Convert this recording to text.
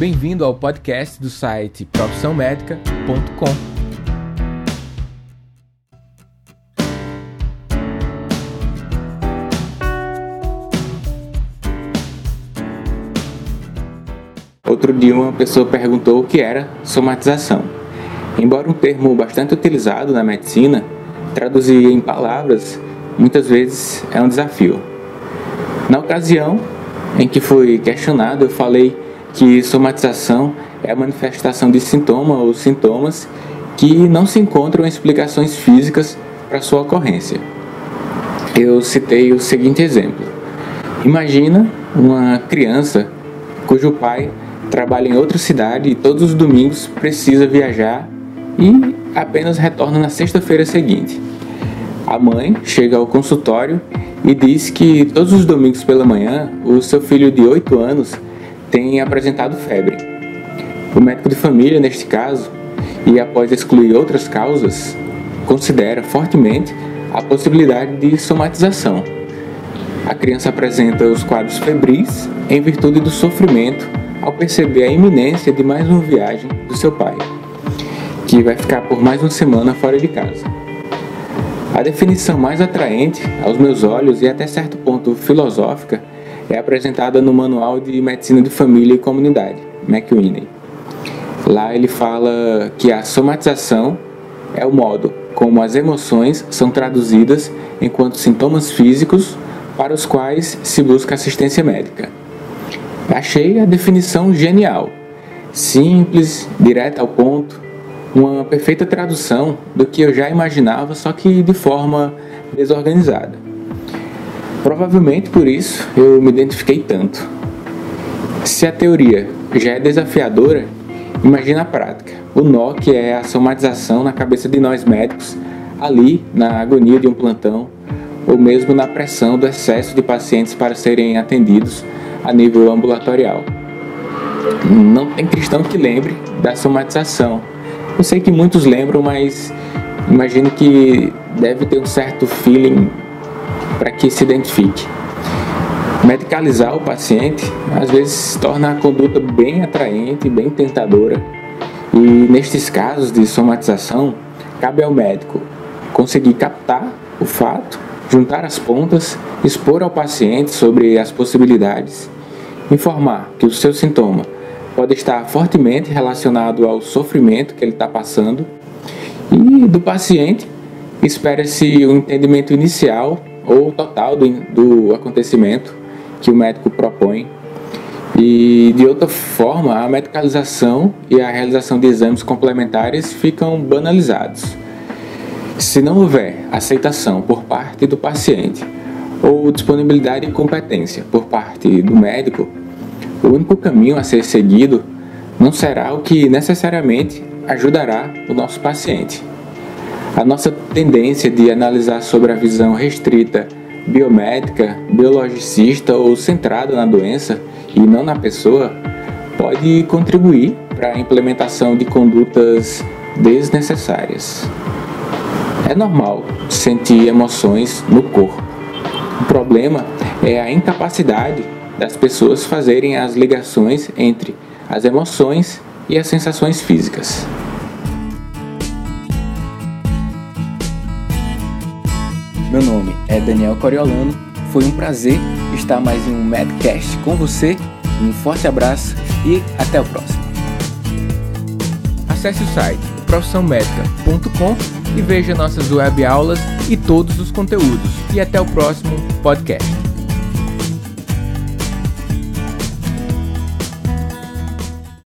Bem-vindo ao podcast do site profissãomédica.com. Outro dia uma pessoa perguntou o que era somatização. Embora um termo bastante utilizado na medicina, traduzir em palavras muitas vezes é um desafio. Na ocasião em que fui questionado, eu falei que somatização é a manifestação de sintoma ou sintomas que não se encontram explicações físicas para sua ocorrência. Eu citei o seguinte exemplo: Imagina uma criança cujo pai trabalha em outra cidade e todos os domingos precisa viajar e apenas retorna na sexta-feira seguinte. A mãe chega ao consultório e diz que todos os domingos pela manhã o seu filho de 8 anos tem apresentado febre. O médico de família, neste caso, e após excluir outras causas, considera fortemente a possibilidade de somatização. A criança apresenta os quadros febris em virtude do sofrimento ao perceber a iminência de mais uma viagem do seu pai, que vai ficar por mais uma semana fora de casa. A definição mais atraente aos meus olhos e até certo ponto filosófica é apresentada no Manual de Medicina de Família e Comunidade, McWinney. Lá ele fala que a somatização é o modo como as emoções são traduzidas enquanto sintomas físicos para os quais se busca assistência médica. Achei a definição genial, simples, direta ao ponto, uma perfeita tradução do que eu já imaginava, só que de forma desorganizada. Provavelmente por isso eu me identifiquei tanto. Se a teoria já é desafiadora, imagina a prática. O nó que é a somatização na cabeça de nós médicos, ali na agonia de um plantão, ou mesmo na pressão do excesso de pacientes para serem atendidos a nível ambulatorial. Não tem cristão que lembre da somatização eu sei que muitos lembram, mas imagino que deve ter um certo feeling para que se identifique. Medicalizar o paciente às vezes torna a conduta bem atraente, bem tentadora, e nestes casos de somatização, cabe ao médico conseguir captar o fato, juntar as pontas, expor ao paciente sobre as possibilidades, informar que o seu sintoma pode estar fortemente relacionado ao sofrimento que ele está passando. E do paciente, espera-se o um entendimento inicial ou total do, do acontecimento que o médico propõe. E de outra forma, a medicalização e a realização de exames complementares ficam banalizados. Se não houver aceitação por parte do paciente ou disponibilidade e competência por parte do médico, o único caminho a ser seguido não será o que necessariamente ajudará o nosso paciente. A nossa tendência de analisar sobre a visão restrita, biomédica, biologicista ou centrada na doença e não na pessoa pode contribuir para a implementação de condutas desnecessárias. É normal sentir emoções no corpo. O problema é a incapacidade das pessoas fazerem as ligações entre as emoções e as sensações físicas. Meu nome é Daniel Coriolano. Foi um prazer estar mais em um Medcast com você. Um forte abraço e até o próximo. Acesse o site profissãomédica.com e veja nossas web aulas e todos os conteúdos. E até o próximo podcast.